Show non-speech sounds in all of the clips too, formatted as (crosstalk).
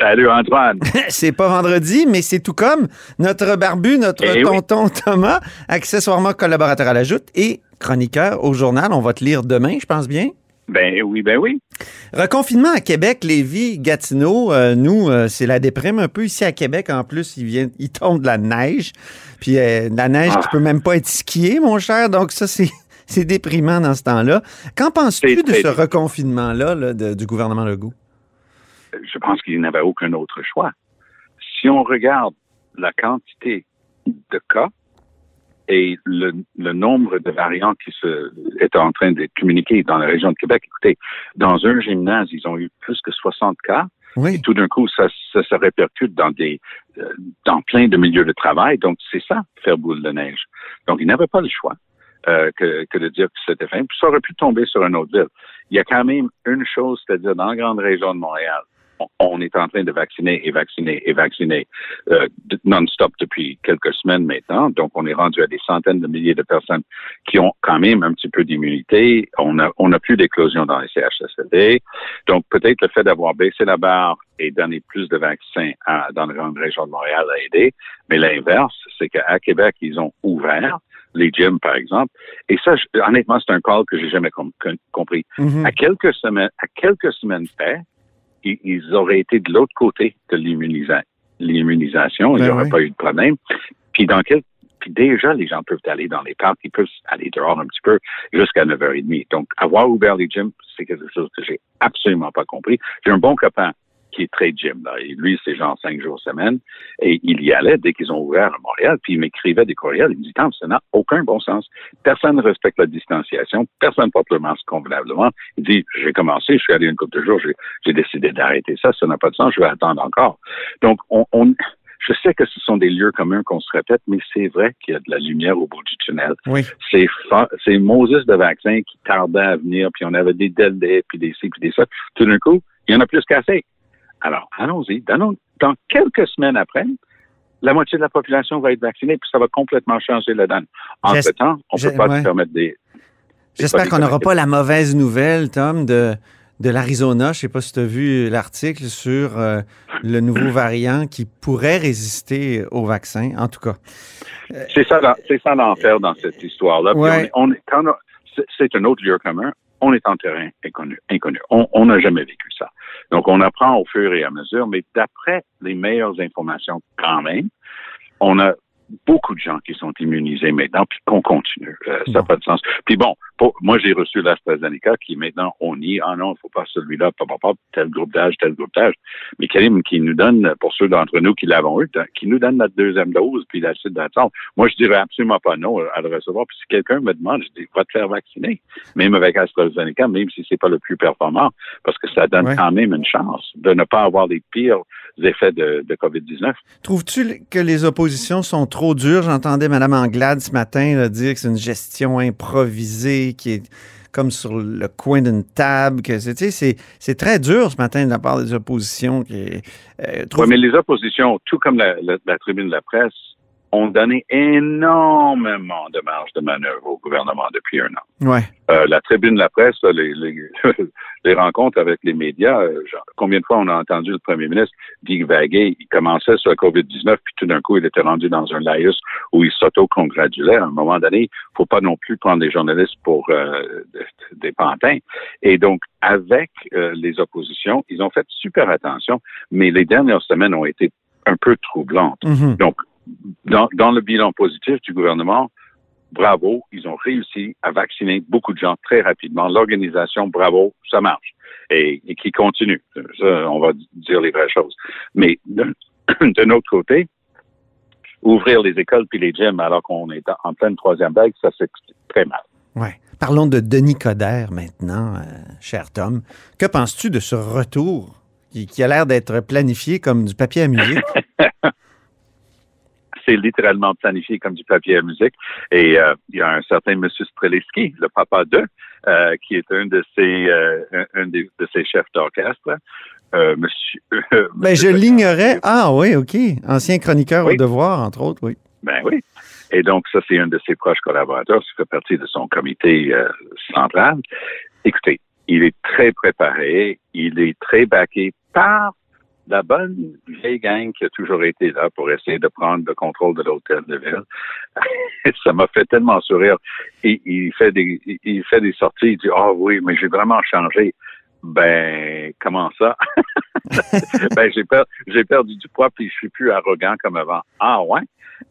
Salut Antoine. (laughs) c'est pas vendredi, mais c'est tout comme notre barbu, notre Eh oui. tonton Thomas, accessoirement collaborateur à la Joute et chroniqueur au journal. On va te lire demain, je pense bien? Ben oui, ben oui. Reconfinement à Québec, Lévis, Gatineau. euh, nous, euh, c'est la déprime un peu ici à Québec. En plus, il, vient, il tombe de la neige. Puis euh, de la neige Ah. qui peut même pas être skiée, mon cher. Donc ça, c'est... (laughs) C'est déprimant dans ce temps-là. Qu'en penses-tu de ce reconfinement-là là, du gouvernement Legault? Je pense qu'il n'avait aucun autre choix. Si on regarde la quantité de cas et le, le nombre de variants qui se, est en train d'être communiqués dans la région de Québec, écoutez, dans un gymnase, ils ont eu plus que 60 cas. Oui. Et tout d'un coup, ça, ça se répercute dans des, euh, dans plein de milieux de travail. Donc, c'est ça, faire boule de neige. Donc, il n'avait pas le choix euh, que, que de dire que c'était fin. Puis ça aurait pu tomber sur une autre ville. Il y a quand même une chose, c'est-à-dire dans la grande région de Montréal, on- est en train de vacciner et vacciner et vacciner euh, non-stop depuis quelques semaines maintenant. Donc, on est rendu à des centaines de milliers de personnes qui ont quand même un petit peu d'immunité. On a, on a plus d'éclosion dans les CHSLD. Donc, peut-être le fait d'avoir baissé la barre et donné plus de vaccins à- dans la grande région de Montréal a aidé. Mais l'inverse, c'est qu'à Québec, ils ont ouvert les gyms, par exemple. Et ça, je- honnêtement, c'est un call que j'ai jamais com- com- compris. Mhm. À quelques semaines, à quelques semaines près, ils, auraient été de l'autre côté de l'immunisa- l'immunisation. Il n'y Ben aurait oui. pas eu de problème. Puis dans quel puis déjà, les gens peuvent aller dans les parcs, ils peuvent aller dehors un petit peu jusqu'à 9h30. Donc, avoir ouvert les gyms, c'est quelque chose que j'ai absolument pas compris. J'ai un bon copain qui est très gym. Là. Et lui, c'est genre cinq jours semaine. Et il y allait dès qu'ils ont ouvert à Montréal. Puis il m'écrivait des courriels. Il me dit, Tom, ça n'a aucun bon sens. Personne ne respecte la distanciation. Personne porte le masque convenablement. Il dit, j'ai commencé, je suis allé une couple de jours, j'ai, décidé d'arrêter ça. Ça n'a pas de sens. Je vais attendre encore. Donc, on, on- je sais que ce sont des lieux communs qu'on se répète, mais c'est vrai qu'il y a de la lumière au bout du tunnel. Oui. C'est c'est Moses de vaccins qui tardait à venir, puis on avait des délais, puis des ci, puis des ça. Tout d'un coup, il y en a plus qu'assez. Alors, allons-y. Dans, dans quelques semaines après, la moitié de la population va être vaccinée, puis ça va complètement changer la donne. Entre-temps, on ne peut pas ouais. permettre des... J'espère qu'on n'aura pas la mauvaise nouvelle, Tom, de, de l'Arizona. Je sais pas si tu as vu l'article sur euh, le nouveau (clears throat) variant qui pourrait résister au vaccin, en tout cas. C'est ça, ça l'enfer dans cette histoire-là. Ouais. On, on c'est un autre lieu commun. On est en terrain inconnu. inconnu. On on n'a jamais vécu ça. Donc, on apprend au fur et à mesure, mais d'après les meilleures informations quand même, on a beaucoup de gens qui sont immunisés maintenant, puis qu'on continue. Euh, ça n'a pas de sens. Puis bon, pour- moi, j'ai reçu l'AstraZeneca qui maintenant, on nie, ah non, il faut pas celui-là, pas, pas, pas, tel groupe d'âge, tel groupe d'âge. Mais Karim, qui nous donne, pour ceux d'entre nous qui l'avons eu, qui nous donne notre deuxième dose, puis la suite d'attente. Moi, je dirais absolument pas non à le recevoir. Puis si quelqu'un me demande, je dis, va te faire vacciner. Même avec AstraZeneca, même si c'est pas le plus performant, parce que ça donne Ouais. quand même une chance de ne pas avoir les pires effets de, de COVID-19. Trouves-tu que les oppositions sont trop dures? J'entendais Mme Anglade ce matin là, dire que c'est une gestion improvisée qui est comme sur le coin d'une table. que c'est- tu sais, C'est c'est très dur ce matin de la part des oppositions. Qui, euh, mais les oppositions, tout comme la, la- la tribune de la presse, ont donné énormément de marge de manœuvre au gouvernement depuis un an. Ouais. Euh, la tribune de la presse, les, les, (laughs) les rencontres avec les médias, euh, genre, combien de fois on a entendu le premier ministre divaguer, il commençait sur la COVID-19, puis tout d'un coup, il était rendu dans un laïus où il s'auto-congratulait. À un moment donné, il faut pas non plus prendre les journalistes pour euh, des pantins. Et donc, avec euh, les oppositions, ils ont fait super attention, mais les dernières semaines ont été un peu troublantes. Mhm. Donc, dans, dans le bilan positif du gouvernement, bravo, ils ont réussi à vacciner beaucoup de gens très rapidement. L'organisation, bravo, ça marche. Et, et qui continue. Ça, on va dire les vraies choses. Mais d'un d'un autre côté, ouvrir les écoles puis les gyms alors qu'on est en pleine troisième vague, ça s'explique très mal. Ouais. Parlons de Denis Coderre maintenant, euh, cher Tom. Que penses-tu de ce retour qui, qui a l'air d'être planifié comme du papier à musique? (laughs) C'est littéralement planifié comme du papier à musique. Et euh, il y a un certain Monsieur Streliski, le papa d'eux, euh, qui est un de ses, euh, un, un de ses chefs d'orchestre. Euh, monsieur, (laughs) Ben, je l'ignorais. Ah oui, OK. Ancien chroniqueur Oui. au devoir, entre autres, oui. Ben oui. Et donc, ça, c'est un de ses proches collaborateurs, qui fait partie de son comité euh, central. Écoutez, il est très préparé, il est très baqué par la bonne vieille gang qui a toujours été là pour essayer de prendre le contrôle de l'hôtel de ville. (laughs) ça m'a fait tellement sourire. Il fait des, il fait des sorties, il dit, ah oui, mais j'ai vraiment changé. Ben, comment ça? (laughs) (laughs) ben, j'ai per- j'ai perdu du poids puis je suis plus arrogant comme avant. Ah ouais?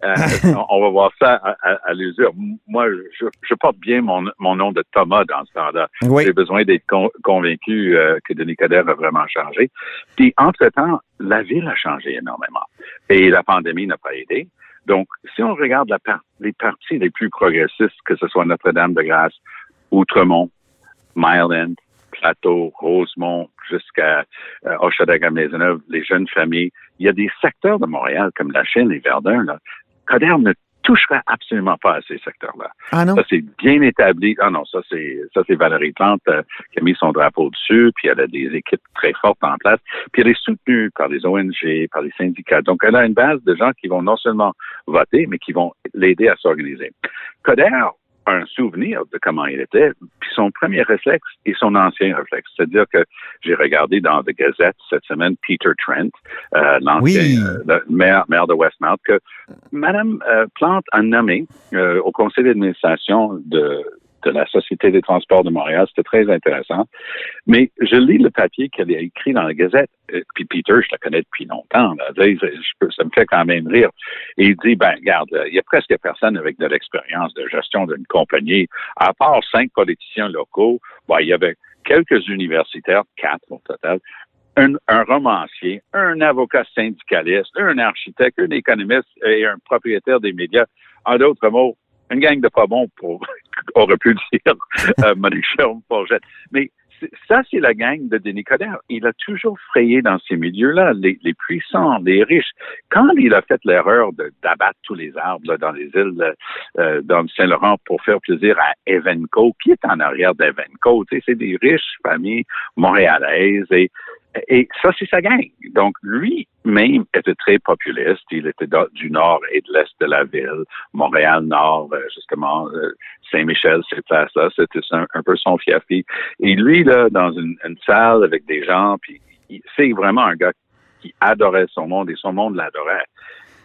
Euh, on, va voir ça à, à, à l'usure. Moi, je, je porte bien mon, mon nom de Thomas dans ce temps-là. Oui. J'ai besoin d'être con- convaincu euh, que Denis Coderre a vraiment changé. Puis, entre-temps, la ville a changé énormément. Et la pandémie n'a pas aidé. Donc, si on regarde la par- les parties les plus progressistes, que ce soit Notre-Dame-de-Grâce, Outremont, Mile End, Plateau, Rosemont, jusqu'à euh, Hochelaga-Maisonneuve, les jeunes familles, il y a des secteurs de Montréal, comme la Chine et Verdun, là. Coderre ne toucherait absolument pas à ces secteurs-là. Ah non? Ça, c'est bien établi. Ah non, ça, c'est ça c'est Valérie Plante euh, qui a mis son drapeau dessus, puis elle a des équipes très fortes en place, puis elle est soutenue par les ONG, par les syndicats. Donc, elle a une base de gens qui vont non seulement voter, mais qui vont l'aider à s'organiser. Coder a un souvenir de comment il était, puis son premier réflexe et son ancien réflexe. C'est-à-dire que j'ai regardé dans The Gazette cette semaine Peter Trent, euh, l'ancien Oui. euh, maire, maire de Westmount, que Madame euh, Plante a nommé au conseil d'administration de, de la Société des transports de Montréal. C'était très intéressant. Mais je lis le papier qu'elle a écrit dans la Gazette. Euh, Puis Peter, je le connais depuis longtemps. Ça me fait quand même rire. Et il dit, ben, regarde, il y a presque personne avec de l'expérience de gestion d'une compagnie. À part cinq politiciens locaux, il y avait quelques universitaires, quatre au total, un, un romancier, un avocat syndicaliste, un architecte, un économiste et un propriétaire des médias. En d'autres mots, une gang de pas bons pour, (laughs) aurait pu dire, euh. Mais ça, c'est la gang de Denis Coderre. Il a toujours frayé dans ces milieux-là, les, puissants, les riches. Quand il a fait l'erreur d'abattre tous les arbres dans les îles euh, dans le Saint-Laurent pour faire plaisir à Evenco, qui est en arrière d'Evenco, c'est des riches familles montréalaises et et ça, c'est sa gang. Donc, lui-même était très populiste. Il était du nord et de l'est de la ville. Montréal-Nord, euh, justement, euh, Saint-Michel, ces places-là, c'était un, un peu son fief. Et lui, là, dans une, une salle avec des gens, puis c'est vraiment un gars qui adorait son monde et son monde l'adorait.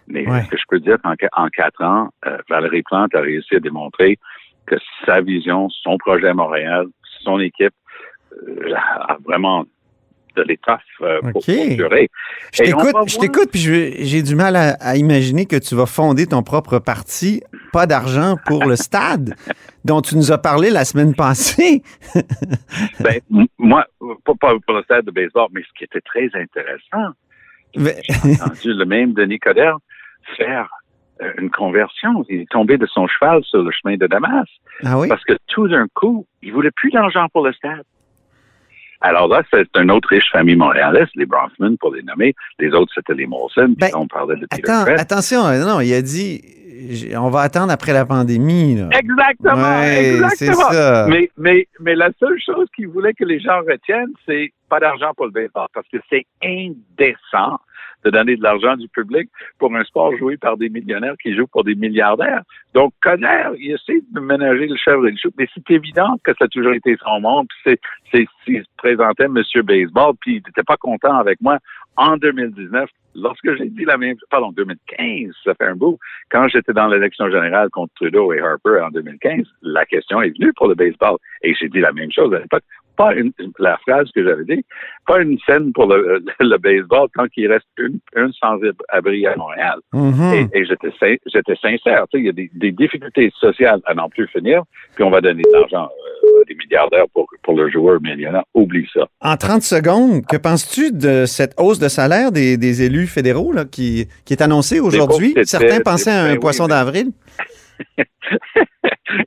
Mais Ouais. ce que je peux dire qu'en en quatre ans, euh, Valérie Plante a réussi à démontrer que sa vision, son projet à Montréal, son équipe euh, a vraiment de l'étoffe euh, pour, OK. pour durer. Je t'écoute, je t'écoute, puis j'ai du mal à, à imaginer que tu vas fonder ton propre parti, pas d'argent pour le stade (laughs) dont tu nous as parlé la semaine passée. (laughs) Ben, moi, pas, pas pour le stade de baseball, mais ce qui était très intéressant, Mais- j'ai entendu le même Denis Coderre faire euh, une conversion. Il est tombé de son cheval sur le chemin de Damas ah oui? parce que tout d'un coup, il voulait plus d'argent pour le stade. Alors là, c'est une autre riche famille montréalaise, les Bronfman pour les nommer. Les autres, c'était les Molson. Ben, on parlait de Attends, attention, euh, non, il a dit on va attendre après la pandémie. là. Exactement, Ouais, exactement. ça. Mais, mais, mais la seule chose qu'il voulait que les gens retiennent, c'est pas d'argent pour le baseball, parce que c'est indécent de donner de l'argent du public pour un sport joué par des millionnaires qui jouent pour des milliardaires. Donc, Conner, il essaie de ménager le et le chou, mais c'est évident que ça a toujours été son monde, puis c'est, c'est, il se présentait Monsieur Baseball, puis il n'était pas content avec moi en 2019, lorsque j'ai dit la même, pardon, 2015, ça fait un bout, quand j'étais dans l'élection générale contre Trudeau et Harper en 2015, la question est venue pour le baseball. Et j'ai dit la même chose à l'époque. Pas une, la phrase que j'avais dit, pas une scène pour le, (laughs) le baseball tant qu'il reste une, une sans-abri à Montréal. Mhm. Et, et j'étais sin- j'étais sincère. Il y a des, des difficultés sociales à n'en plus finir, puis on va donner de l'argent euh, à des milliardaires pour, pour le joueur millionnaire. Oublie ça. En 30 secondes, que penses-tu de cette hausse de salaire des, des élus fédéraux là, qui, qui est annoncée aujourd'hui? Certains pensaient à un ben oui, poisson d'avril. (laughs)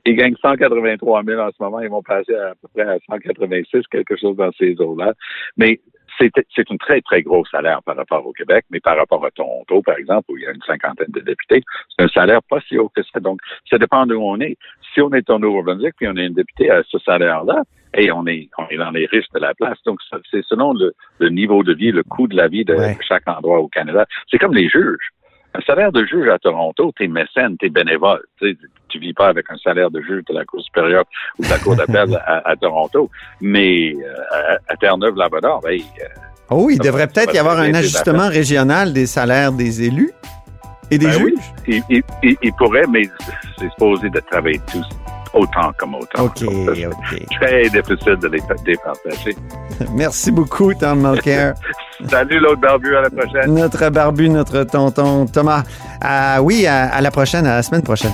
Ils gagnent 183 000 en ce moment. Ils vont passer à, peu près à 186, quelque chose dans ces eaux-là. Mais c'est c'est une très, très gros salaire par rapport au Québec, mais par rapport à Toronto, par exemple, où il y a une cinquantaine de députés, c'est un salaire pas si haut que ça. Donc, ça dépend d'où on est. Si on est au Nouveau-Brunswick, puis on est un député à ce salaire-là, et on est, on est dans les riches de la place. Donc, c'est selon le, le niveau de vie, le coût de la vie de Ouais. chaque endroit au Canada. C'est comme les juges. Un salaire de juge à Toronto, t'es mécène, t'es bénévole. Tu sais, tu vis pas avec un salaire de juge de la Cour supérieure ou de la Cour d'appel à, à Toronto. Mais euh, à, à Terre-Neuve-Labrador, ben, euh, Oh, il Ça devrait peut-être y avoir un ajustement régional des salaires des élus et des Ben juges. oui. il, il, il, il pourrait, mais c'est supposé de travailler tous autant comme autant. OK, (laughs) OK. Très difficile de les départager. (laughs) Merci beaucoup, Tom Mulcair. (laughs) Salut l'autre barbu, à la prochaine. notre barbu, notre tonton Thomas. Ah oui, à, à la prochaine, à la semaine prochaine.